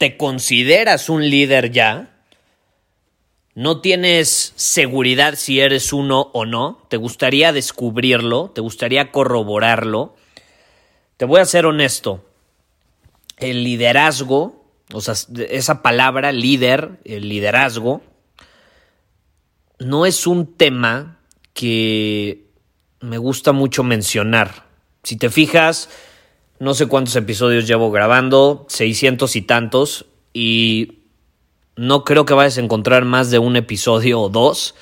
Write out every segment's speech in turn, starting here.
¿Te consideras un líder ya? ¿No tienes seguridad si eres uno o no? ¿Te gustaría descubrirlo? ¿Te gustaría corroborarlo? Te voy a ser honesto. El liderazgo, o sea, esa palabra líder, el liderazgo, no es un tema que me gusta mucho mencionar. Si te fijas, no sé cuántos episodios llevo grabando, 600 y tantos, y no creo que vayas a encontrar más de un episodio o dos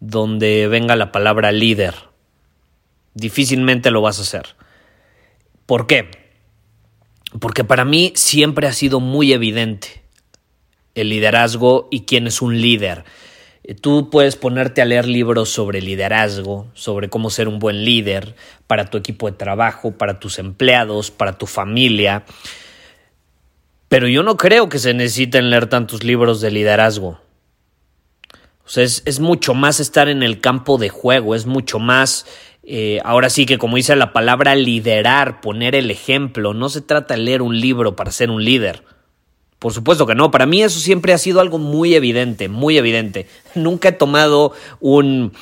donde venga la palabra líder. Difícilmente lo vas a hacer. ¿Por qué? Porque para mí siempre ha sido muy evidente el liderazgo y quién es un líder. Tú puedes ponerte a leer libros sobre liderazgo, sobre cómo ser un buen líder para tu equipo de trabajo, para tus empleados, para tu familia. Pero yo no creo que se necesiten leer tantos libros de liderazgo. O sea, es, mucho más estar en el campo de juego, es mucho más, eh, ahora sí que como dice la palabra, liderar, poner el ejemplo. No se trata de leer un libro para ser un líder. Por supuesto que no, para mí eso siempre ha sido algo muy evidente, muy evidente. Nunca he tomado un,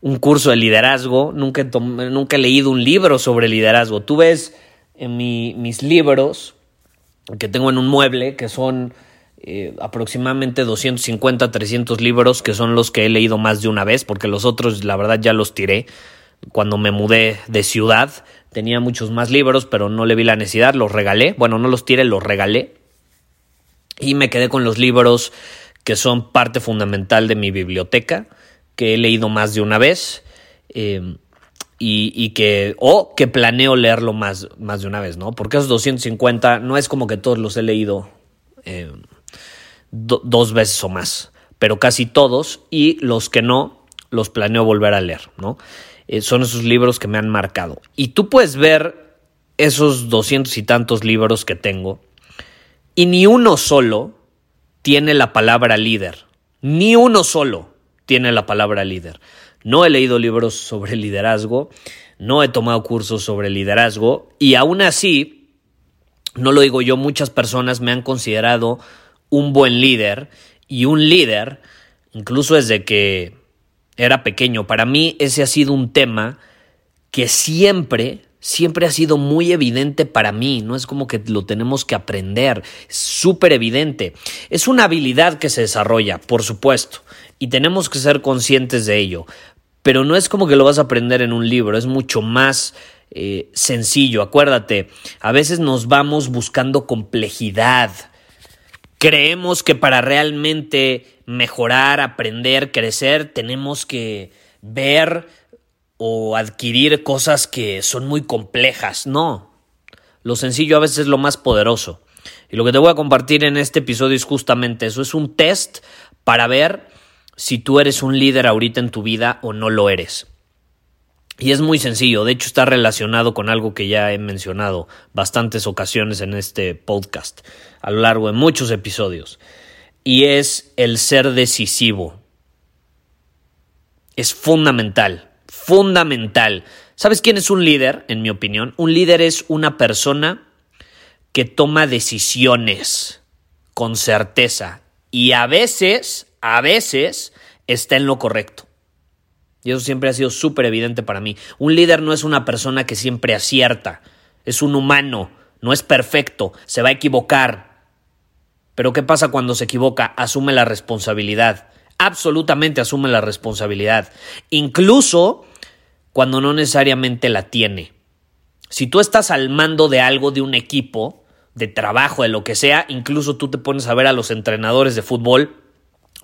un curso de liderazgo, nunca he, nunca he leído un libro sobre liderazgo. Tú ves en mis libros que tengo en un mueble, que son eh, aproximadamente 250, 300 libros, que son los que he leído más de una vez, porque los otros la verdad ya los tiré. Cuando me mudé de ciudad tenía muchos más libros, pero no le vi la necesidad, los regalé. Bueno, no los tiré, los regalé y me quedé con los libros que son parte fundamental de mi biblioteca, que he leído más de una vez eh, y, que, o que planeo leerlo más, más de una vez, ¿no? Porque esos 250 no es como que todos los he leído eh, dos veces o más, pero casi todos y los que no, los planeo volver a leer, ¿no? Eh, son esos libros que me han marcado. Y tú puedes ver esos doscientos y tantos libros que tengo y ni uno solo tiene la palabra líder. Ni uno solo tiene la palabra líder. No he leído libros sobre liderazgo, no he tomado cursos sobre liderazgo y aún así, no lo digo yo, muchas personas me han considerado un buen líder y un líder, incluso desde que era pequeño. Para mí ese ha sido un tema que siempre siempre ha sido muy evidente para mí, no es como que lo tenemos que aprender, es súper evidente. Es una habilidad que se desarrolla, por supuesto, y tenemos que ser conscientes de ello, pero no es como que lo vas a aprender en un libro, es mucho más eh, sencillo, acuérdate, a veces nos vamos buscando complejidad. Creemos que para realmente mejorar, aprender, crecer, tenemos que ver o adquirir cosas que son muy complejas. No. Lo sencillo a veces es lo más poderoso. Y lo que te voy a compartir en este episodio es justamente eso. Es un test para ver si tú eres un líder ahorita en tu vida o no lo eres. Y es muy sencillo, de hecho está relacionado con algo que ya he mencionado bastantes ocasiones en este podcast, a lo largo de muchos episodios, y es el ser decisivo. Es fundamental fundamental. ¿Sabes quién es un líder, en mi opinión? Un líder es una persona que toma decisiones con certeza y a veces, a veces, está en lo correcto. Y eso siempre ha sido súper evidente para mí. Un líder no es una persona que siempre acierta, es un humano, no es perfecto, se va a equivocar. Pero ¿qué pasa cuando se equivoca? Asume la responsabilidad. Absolutamente asume la responsabilidad. Incluso cuando no necesariamente la tiene. Si tú estás al mando de algo, de un equipo, de trabajo, de lo que sea, incluso tú te pones a ver a los entrenadores de fútbol,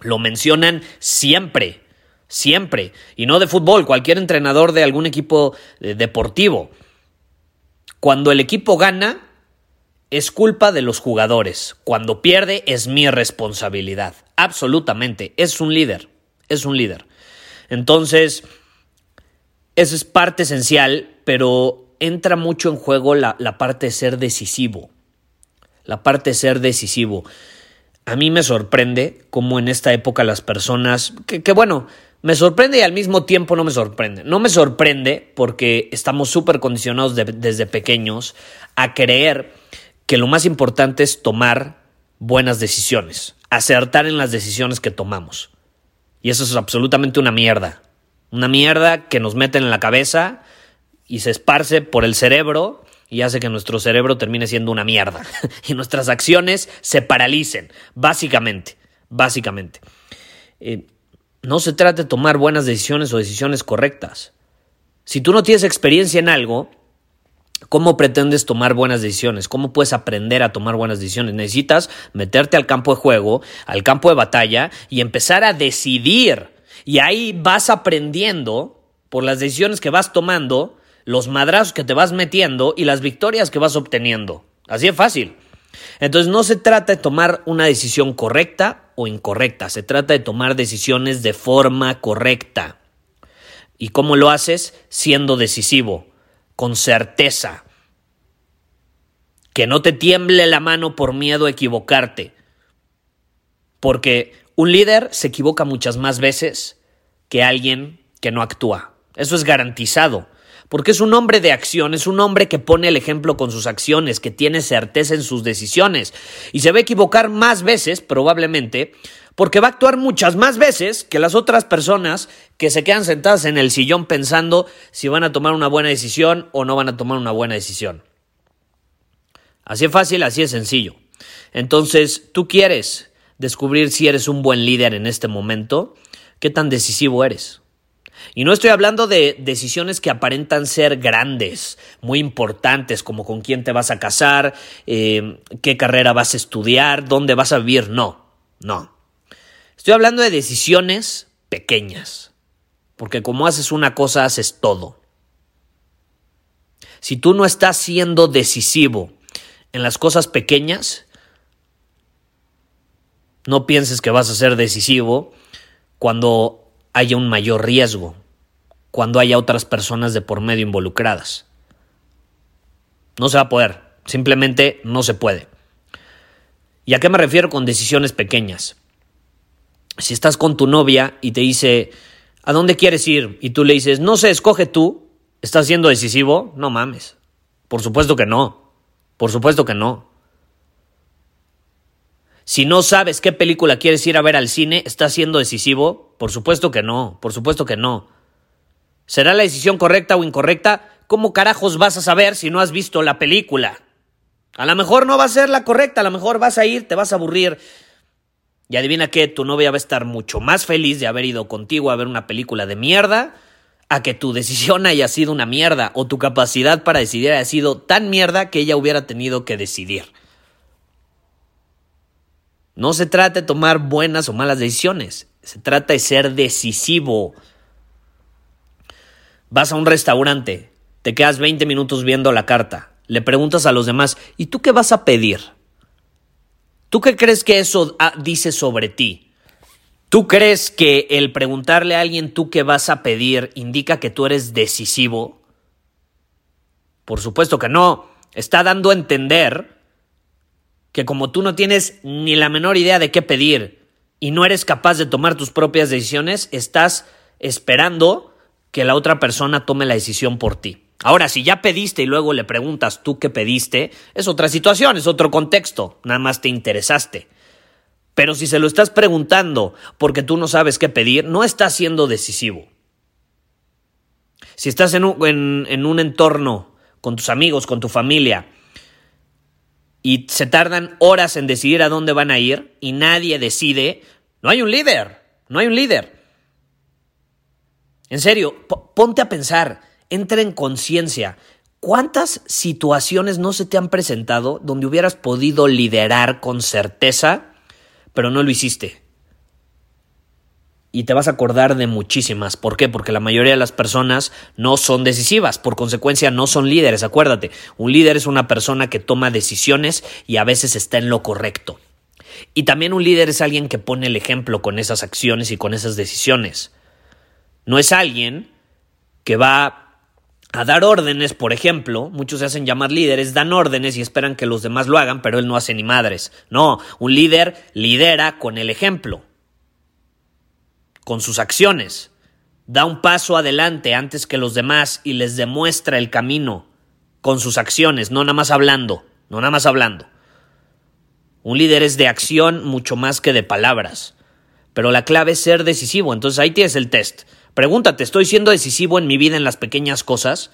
lo mencionan siempre, siempre. Y no de fútbol, cualquier entrenador de algún equipo eh, deportivo. Cuando el equipo gana, es culpa de los jugadores. Cuando pierde, es mi responsabilidad. Absolutamente. Es un líder. Es un líder. Entonces, eso es parte esencial, pero entra mucho en juego la, parte de ser decisivo. La parte de ser decisivo. A mí me sorprende cómo en esta época las personas, que, bueno, me sorprende y al mismo tiempo no me sorprende. No me sorprende porque estamos súper condicionados desde pequeños a creer que lo más importante es tomar buenas decisiones, acertar en las decisiones que tomamos. Y eso es absolutamente una mierda. Una mierda que nos meten en la cabeza y se esparce por el cerebro y hace que nuestro cerebro termine siendo una mierda. y nuestras acciones se paralicen, básicamente. Básicamente. Eh, no se trata de tomar buenas decisiones o decisiones correctas. Si tú no tienes experiencia en algo, ¿Cómo pretendes tomar buenas decisiones? ¿Cómo puedes aprender a tomar buenas decisiones? Necesitas meterte al campo de juego, al campo de batalla y empezar a decidir. Y ahí vas aprendiendo por las decisiones que vas tomando, los madrazos que te vas metiendo y las victorias que vas obteniendo. Así es fácil. Entonces no se trata de tomar una decisión correcta o incorrecta, se trata de tomar decisiones de forma correcta. ¿Y cómo lo haces? Siendo decisivo, con certeza. Que no te tiemble la mano por miedo a equivocarte. Porque un líder se equivoca muchas más veces que alguien que no actúa. Eso es garantizado. Porque es un hombre de acción, es un hombre que pone el ejemplo con sus acciones, que tiene certeza en sus decisiones. Y se va a equivocar más veces, probablemente, porque va a actuar muchas más veces que las otras personas que se quedan sentadas en el sillón pensando si van a tomar una buena decisión o no van a tomar una buena decisión. Así es fácil, así es sencillo. Entonces, tú quieres descubrir si eres un buen líder en este momento, qué tan decisivo eres. Y no estoy hablando de decisiones que aparentan ser grandes, muy importantes, como con quién te vas a casar, eh, qué carrera vas a estudiar, dónde vas a vivir. No, no. Estoy hablando de decisiones pequeñas, porque como haces una cosa, haces todo. Si tú no estás siendo decisivo en las cosas pequeñas, no pienses que vas a ser decisivo cuando haya un mayor riesgo, cuando haya otras personas de por medio involucradas. No se va a poder, simplemente no se puede. ¿Y a qué me refiero con decisiones pequeñas? si estás con tu novia y te dice, ¿a dónde quieres ir? Y tú le dices, no sé, escoge tú, ¿estás siendo decisivo? No mames. Por supuesto que no. Por supuesto que no. Si no sabes qué película quieres ir a ver al cine, ¿estás siendo decisivo? Por supuesto que no, por supuesto que no. ¿Será la decisión correcta o incorrecta? ¿Cómo carajos vas a saber si no has visto la película? A lo mejor no va a ser la correcta, a lo mejor vas a ir, te vas a aburrir. Y adivina qué, tu novia va a estar mucho más feliz de haber ido contigo a ver una película de mierda a que tu decisión haya sido una mierda o tu capacidad para decidir haya sido tan mierda que ella hubiera tenido que decidir. No se trata de tomar buenas o malas decisiones, se trata de ser decisivo. Vas a un restaurante, te quedas 20 minutos viendo la carta, le preguntas a los demás, ¿y tú qué vas a pedir? ¿Tú qué crees que eso ah, dice sobre ti? ¿Tú crees que el preguntarle a alguien tú qué vas a pedir indica que tú eres decisivo? Por supuesto que no. Está dando a entender que como tú no tienes ni la menor idea de qué pedir y no eres capaz de tomar tus propias decisiones, estás esperando que la otra persona tome la decisión por ti. Ahora, si ya pediste y luego le preguntas tú qué pediste, es otra situación, es otro contexto, nada más te interesaste. Pero si se lo estás preguntando porque tú no sabes qué pedir, no estás siendo decisivo. Si estás en un, en un entorno con tus amigos, con tu familia, y se tardan horas en decidir a dónde van a ir y nadie decide, no hay un líder, no hay un líder. En serio, ponte a pensar, entra en conciencia. ¿Cuántas situaciones no se te han presentado donde hubieras podido liderar con certeza, pero no lo hiciste? Y te vas a acordar de muchísimas. ¿Por qué? Porque la mayoría de las personas no son decisivas, por consecuencia no son líderes. Acuérdate, un líder es una persona que toma decisiones y a veces está en lo correcto. Y también un líder es alguien que pone el ejemplo con esas acciones y con esas decisiones. No es alguien que va a dar órdenes, por ejemplo, muchos se hacen llamar líderes, dan órdenes y esperan que los demás lo hagan, pero él no hace ni madres. No, un líder lidera con el ejemplo con sus acciones. Da un paso adelante antes que los demás y les demuestra el camino con sus acciones, no nada más hablando, no nada más hablando. Un líder es de acción mucho más que de palabras. Pero la clave es ser decisivo. Entonces ahí tienes el test. Pregúntate, ¿estoy siendo decisivo en mi vida en las pequeñas cosas?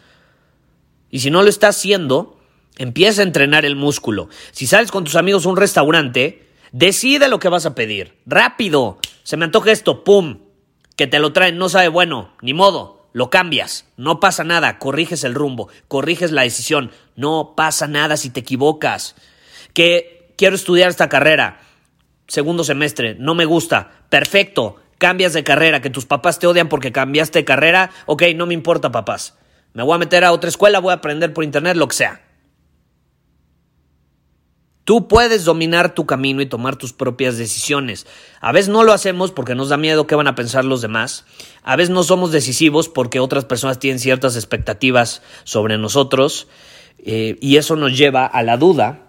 Y si no lo estás haciendo, empieza a entrenar el músculo. Si sales con tus amigos a un restaurante, decide lo que vas a pedir. Rápido. Se me antoja esto, ¡pum! Que te lo traen, no sabe bueno, ni modo, lo cambias, no pasa nada, corriges el rumbo, corriges la decisión, no pasa nada si te equivocas. Que quiero estudiar esta carrera, segundo semestre, no me gusta, perfecto, cambias de carrera, que tus papás te odian porque cambiaste de carrera, ok, no me importa papás, me voy a meter a otra escuela, voy a aprender por internet, lo que sea. Tú puedes dominar tu camino y tomar tus propias decisiones. A veces no lo hacemos porque nos da miedo qué van a pensar los demás. A veces no somos decisivos porque otras personas tienen ciertas expectativas sobre nosotros. Eh, y eso nos lleva a la duda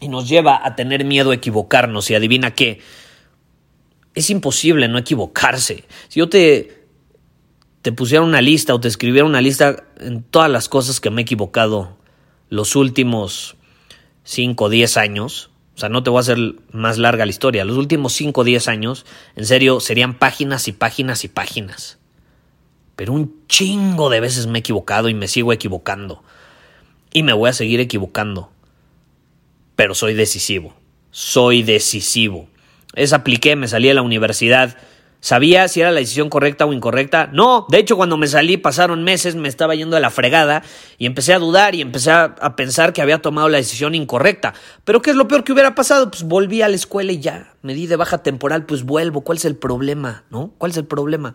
y nos lleva a tener miedo a equivocarnos. Y adivina qué. Es imposible no equivocarse. Si yo te, te pusiera una lista o te escribiera una lista en todas las cosas que me he equivocado los últimos 5 o 10 años, o sea, no te voy a hacer más larga la historia, los últimos 5 o 10 años, en serio, serían páginas y páginas y páginas. Pero un chingo de veces me he equivocado y me sigo equivocando. Y me voy a seguir equivocando. Pero soy decisivo. Soy decisivo. Es apliqué, me salí a la universidad ¿Sabía si era la decisión correcta o incorrecta? No, de hecho cuando me salí pasaron meses, me estaba yendo a la fregada y empecé a dudar y empecé a, pensar que había tomado la decisión incorrecta. Pero ¿qué es lo peor que hubiera pasado? Pues volví a la escuela y ya, me di de baja temporal, pues vuelvo. ¿Cuál es el problema? ¿No? ¿Cuál es el problema?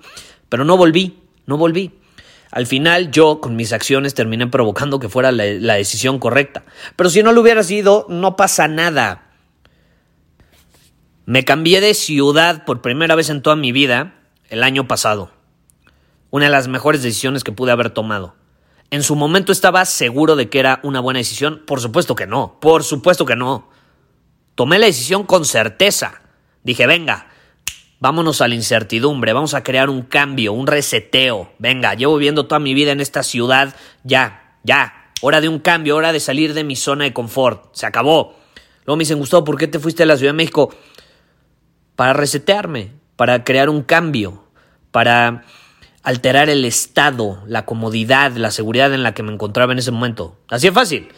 Pero no volví, no volví. Al final yo con mis acciones terminé provocando que fuera la, la decisión correcta. Pero si no lo hubiera sido, no pasa nada. Me cambié de ciudad por primera vez en toda mi vida el año pasado. Una de las mejores decisiones que pude haber tomado. ¿En su momento estaba seguro de que era una buena decisión? Por supuesto que no, por supuesto que no. Tomé la decisión con certeza. Dije, venga, vámonos a la incertidumbre, vamos a crear un cambio, un reseteo. Venga, llevo viviendo toda mi vida en esta ciudad, ya, ya. Hora de un cambio, hora de salir de mi zona de confort. Se acabó. Luego me dicen, Gustavo, ¿por qué te fuiste a la Ciudad de México? Para resetearme, para crear un cambio, para alterar el estado, la comodidad, la seguridad en la que me encontraba en ese momento. Así es fácil.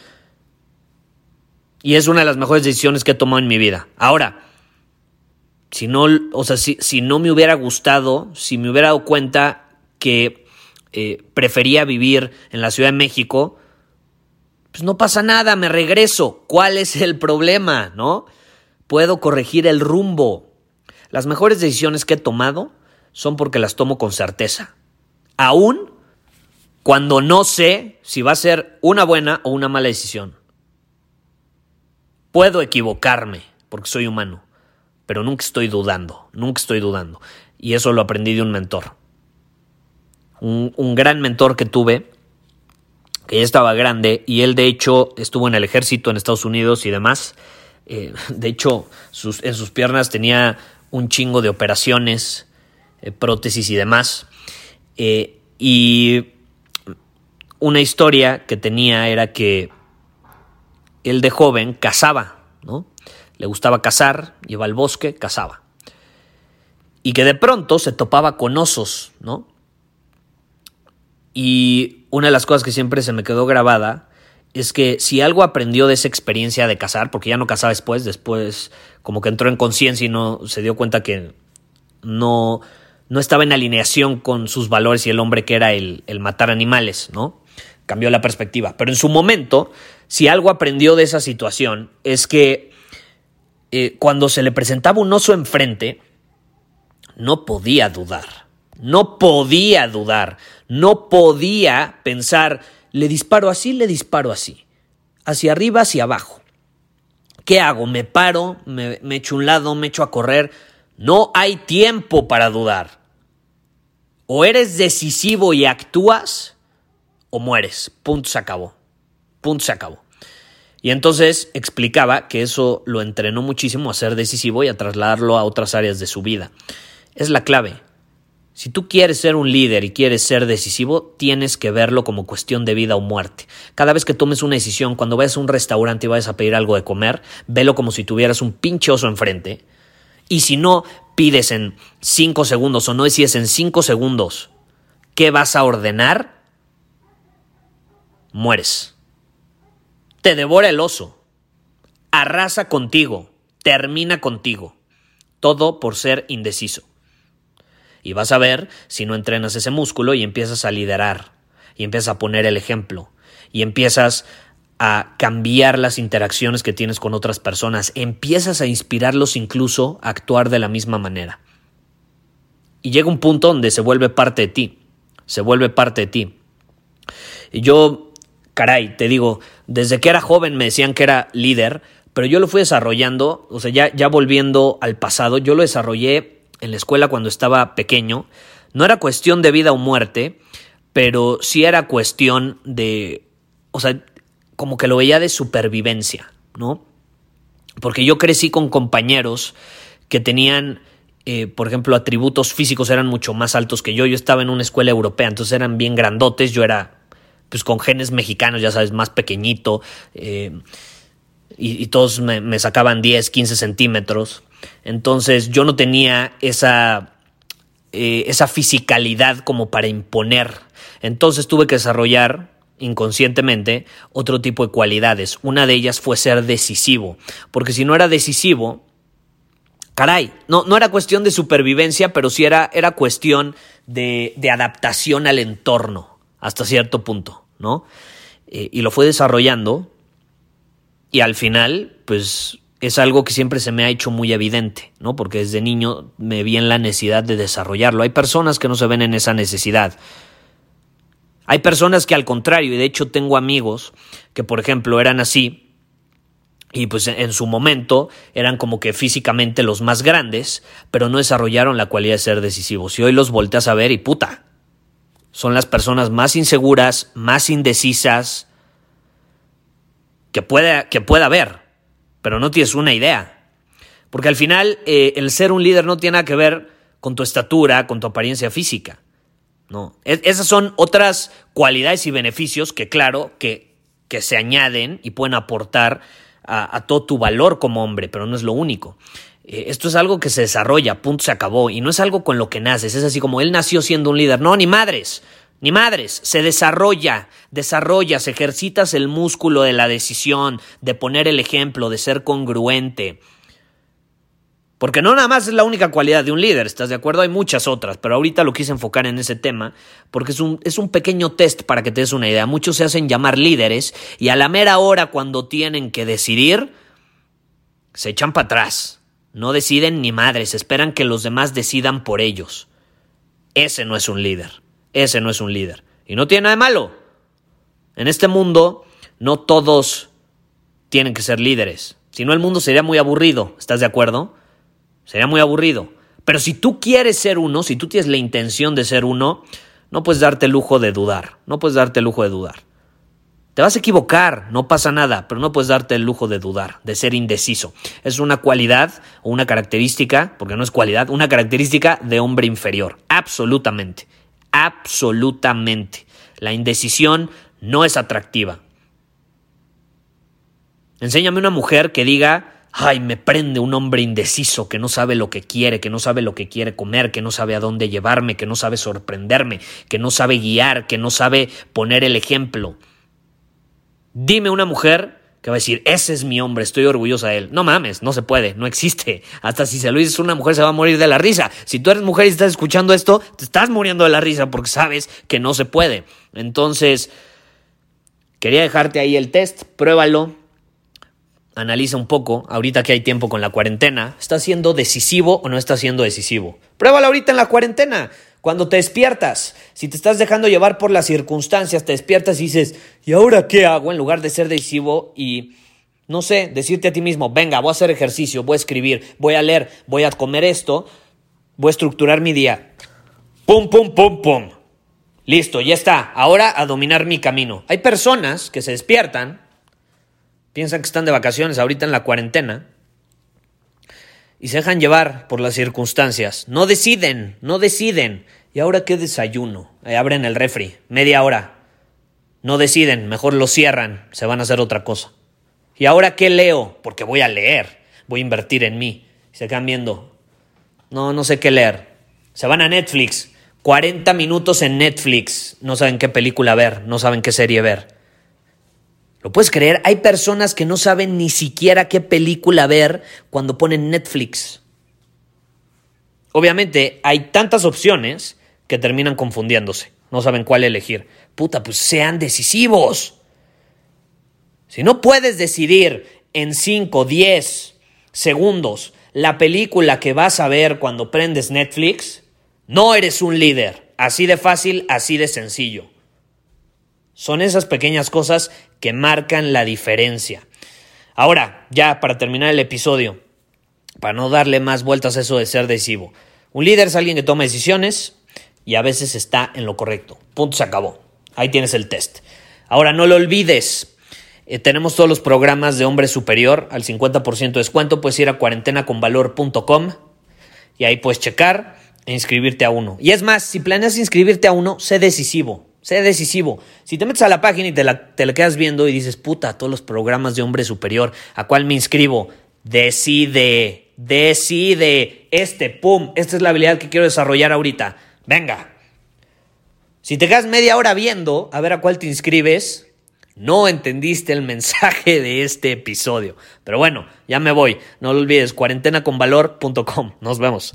Y es una de las mejores decisiones que he tomado en mi vida. Ahora, si no, o sea, si, no me hubiera gustado, si me hubiera dado cuenta que eh, prefería vivir en la Ciudad de México, pues no pasa nada, me regreso. ¿Cuál es el problema? ¿No? Puedo corregir el rumbo. Las mejores decisiones que he tomado son porque las tomo con certeza. Aún cuando no sé si va a ser una buena o una mala decisión. Puedo equivocarme porque soy humano, pero nunca estoy dudando, nunca estoy dudando. Y eso lo aprendí de un mentor. Un, gran mentor que tuve, que ya estaba grande, y él de hecho estuvo en el ejército en Estados Unidos y demás. Eh, de hecho, en sus piernas tenía un chingo de operaciones, eh, prótesis y demás. Eh, y una historia que tenía era que él de joven cazaba, ¿no? Le gustaba cazar, iba al bosque, cazaba. Y que de pronto se topaba con osos, ¿no? Y una de las cosas que siempre se me quedó grabada es que si algo aprendió de esa experiencia de casar, porque ya no casaba después, después como que entró en conciencia y no se dio cuenta que no, no estaba en alineación con sus valores y el hombre que era el, el matar animales, ¿no? Cambió la perspectiva. Pero en su momento, si algo aprendió de esa situación, es que eh, cuando se le presentaba un oso enfrente, no podía dudar. No podía dudar. No podía pensar, le disparo así, le disparo así. Hacia arriba, hacia abajo. ¿Qué hago? ¿Me paro? ¿Me, echo un lado? ¿Me echo a correr? No hay tiempo para dudar. O eres decisivo y actúas, o mueres. Punto se acabó. Punto se acabó. Y entonces explicaba que eso lo entrenó muchísimo a ser decisivo y a trasladarlo a otras áreas de su vida. Es la clave. Si tú quieres ser un líder y quieres ser decisivo, tienes que verlo como cuestión de vida o muerte. Cada vez que tomes una decisión, cuando vayas a un restaurante y vayas a pedir algo de comer, velo como si tuvieras un pinche oso enfrente. Y si no pides en cinco segundos o no decides en cinco segundos qué vas a ordenar, mueres te devora el oso, arrasa contigo, termina contigo, todo por ser indeciso. Y vas a ver si no entrenas ese músculo y empiezas a liderar, y empiezas a poner el ejemplo, y empiezas a cambiar las interacciones que tienes con otras personas, empiezas a inspirarlos incluso a actuar de la misma manera. Y llega un punto donde se vuelve parte de ti, se vuelve parte de ti. Y yo caray, te digo, desde que era joven me decían que era líder, pero yo lo fui desarrollando, o sea, ya, ya volviendo al pasado, yo lo desarrollé en la escuela cuando estaba pequeño. No era cuestión de vida o muerte, pero sí era cuestión de, o sea, como que lo veía de supervivencia, ¿no? Porque yo crecí con compañeros que tenían, eh, por ejemplo, atributos físicos eran mucho más altos que yo. Yo estaba en una escuela europea, entonces eran bien grandotes, yo era pues con genes mexicanos, ya sabes, más pequeñito, eh, y, todos me, sacaban 10, 15 centímetros. Entonces yo no tenía esa, eh, esa fisicalidad como para imponer. Entonces tuve que desarrollar inconscientemente otro tipo de cualidades. Una de ellas fue ser decisivo, porque si no era decisivo, caray, no, no era cuestión de supervivencia, pero sí era, era cuestión de, de adaptación al entorno hasta cierto punto. ¿no? Eh, y lo fue desarrollando y al final, pues es algo que siempre se me ha hecho muy evidente, ¿no? Porque desde niño me vi en la necesidad de desarrollarlo. Hay personas que no se ven en esa necesidad. Hay personas que al contrario, y de hecho tengo amigos que por ejemplo eran así, y pues en su momento eran como que físicamente los más grandes, pero no desarrollaron la cualidad de ser decisivos. Y hoy los volteas a ver y puta, son las personas más inseguras, más indecisas que pueda, que pueda haber, pero no tienes una idea. Porque al final eh, el ser un líder no tiene nada que ver con tu estatura, con tu apariencia física. No. esas son otras cualidades y beneficios que, claro, que, que se añaden y pueden aportar a, todo tu valor como hombre, pero no es lo único. Eh, esto es algo que se desarrolla, punto, se acabó, y no es algo con lo que naces, es así como él nació siendo un líder, no, ni madres, ni madres, se desarrolla, desarrollas, ejercitas el músculo de la decisión, de poner el ejemplo, de ser congruente. Porque no nada más es la única cualidad de un líder, ¿estás de acuerdo? Hay muchas otras, pero ahorita lo quise enfocar en ese tema porque es un, es un pequeño test para que te des una idea. Muchos se hacen llamar líderes y a la mera hora cuando tienen que decidir, se echan para atrás no deciden ni madres, esperan que los demás decidan por ellos. Ese no es un líder. Ese no es un líder. Y no tiene nada de malo. En este mundo no todos tienen que ser líderes. Si no, el mundo sería muy aburrido. ¿Estás de acuerdo? Sería muy aburrido. Pero si tú quieres ser uno, si tú tienes la intención de ser uno, no puedes darte el lujo de dudar. No puedes darte el lujo de dudar. Te vas a equivocar, no pasa nada, pero no puedes darte el lujo de dudar, de ser indeciso. Es una cualidad o una característica, porque no es cualidad, una característica de hombre inferior. Absolutamente, absolutamente. La indecisión no es atractiva. Enséñame una mujer que diga, ay, me prende un hombre indeciso que no sabe lo que quiere, que no sabe lo que quiere comer, que no sabe a dónde llevarme, que no sabe sorprenderme, que no sabe guiar, que no sabe poner el ejemplo. Dime una mujer que va a decir, ese es mi hombre, estoy orgullosa de él. No mames, no se puede, no existe. Hasta si se lo dices una mujer se va a morir de la risa. Si tú eres mujer y estás escuchando esto, te estás muriendo de la risa porque sabes que no se puede. Entonces, quería dejarte ahí el test, pruébalo, analiza un poco, ahorita que hay tiempo con la cuarentena, ¿está siendo decisivo o no está siendo decisivo? Pruébalo ahorita en la cuarentena. Cuando te despiertas, si te estás dejando llevar por las circunstancias, te despiertas y dices, ¿y ahora qué hago? En lugar de ser decisivo y, no sé, decirte a ti mismo, venga, voy a hacer ejercicio, voy a escribir, voy a leer, voy a comer esto, voy a estructurar mi día. Pum, pum, pum, pum. Listo, ya está. Ahora a dominar mi camino. Hay personas que se despiertan, piensan que están de vacaciones ahorita en la cuarentena, y se dejan llevar por las circunstancias. No deciden, no deciden. ¿Y ahora qué desayuno? abren el refri, media hora. No deciden, mejor lo cierran, se van a hacer otra cosa. ¿Y ahora qué leo? Porque voy a leer, voy a invertir en mí. Se quedan viendo. No, no sé qué leer. Se van a Netflix. 40 minutos en Netflix. No saben qué película ver, no saben qué serie ver. ¿Lo puedes creer? Hay personas que no saben ni siquiera qué película ver cuando ponen Netflix. Obviamente hay tantas opciones que terminan confundiéndose. No saben cuál elegir. Puta, pues sean decisivos. Si no puedes decidir en 5, 10 segundos la película que vas a ver cuando prendes Netflix, no eres un líder. Así de fácil, así de sencillo. Son esas pequeñas cosas que marcan la diferencia. Ahora, ya para terminar el episodio, para no darle más vueltas a eso de ser decisivo. Un líder es alguien que toma decisiones y a veces está en lo correcto. Punto, se acabó. Ahí tienes el test. Ahora, no lo olvides. Eh, tenemos todos los programas de hombre superior al 50% de descuento. Puedes ir a cuarentenaconvalor.com y ahí puedes checar e inscribirte a uno. Y es más, si planeas inscribirte a uno, sé decisivo. Sé decisivo. Si te metes a la página y te la, te la quedas viendo y dices, puta, todos los programas de hombre superior, ¿a cuál me inscribo? Decide, decide. Este, pum, esta es la habilidad que quiero desarrollar ahorita. Venga. Si te quedas media hora viendo a ver a cuál te inscribes, no entendiste el mensaje de este episodio. Pero bueno, ya me voy. No lo olvides, cuarentenaconvalor.com. Nos vemos.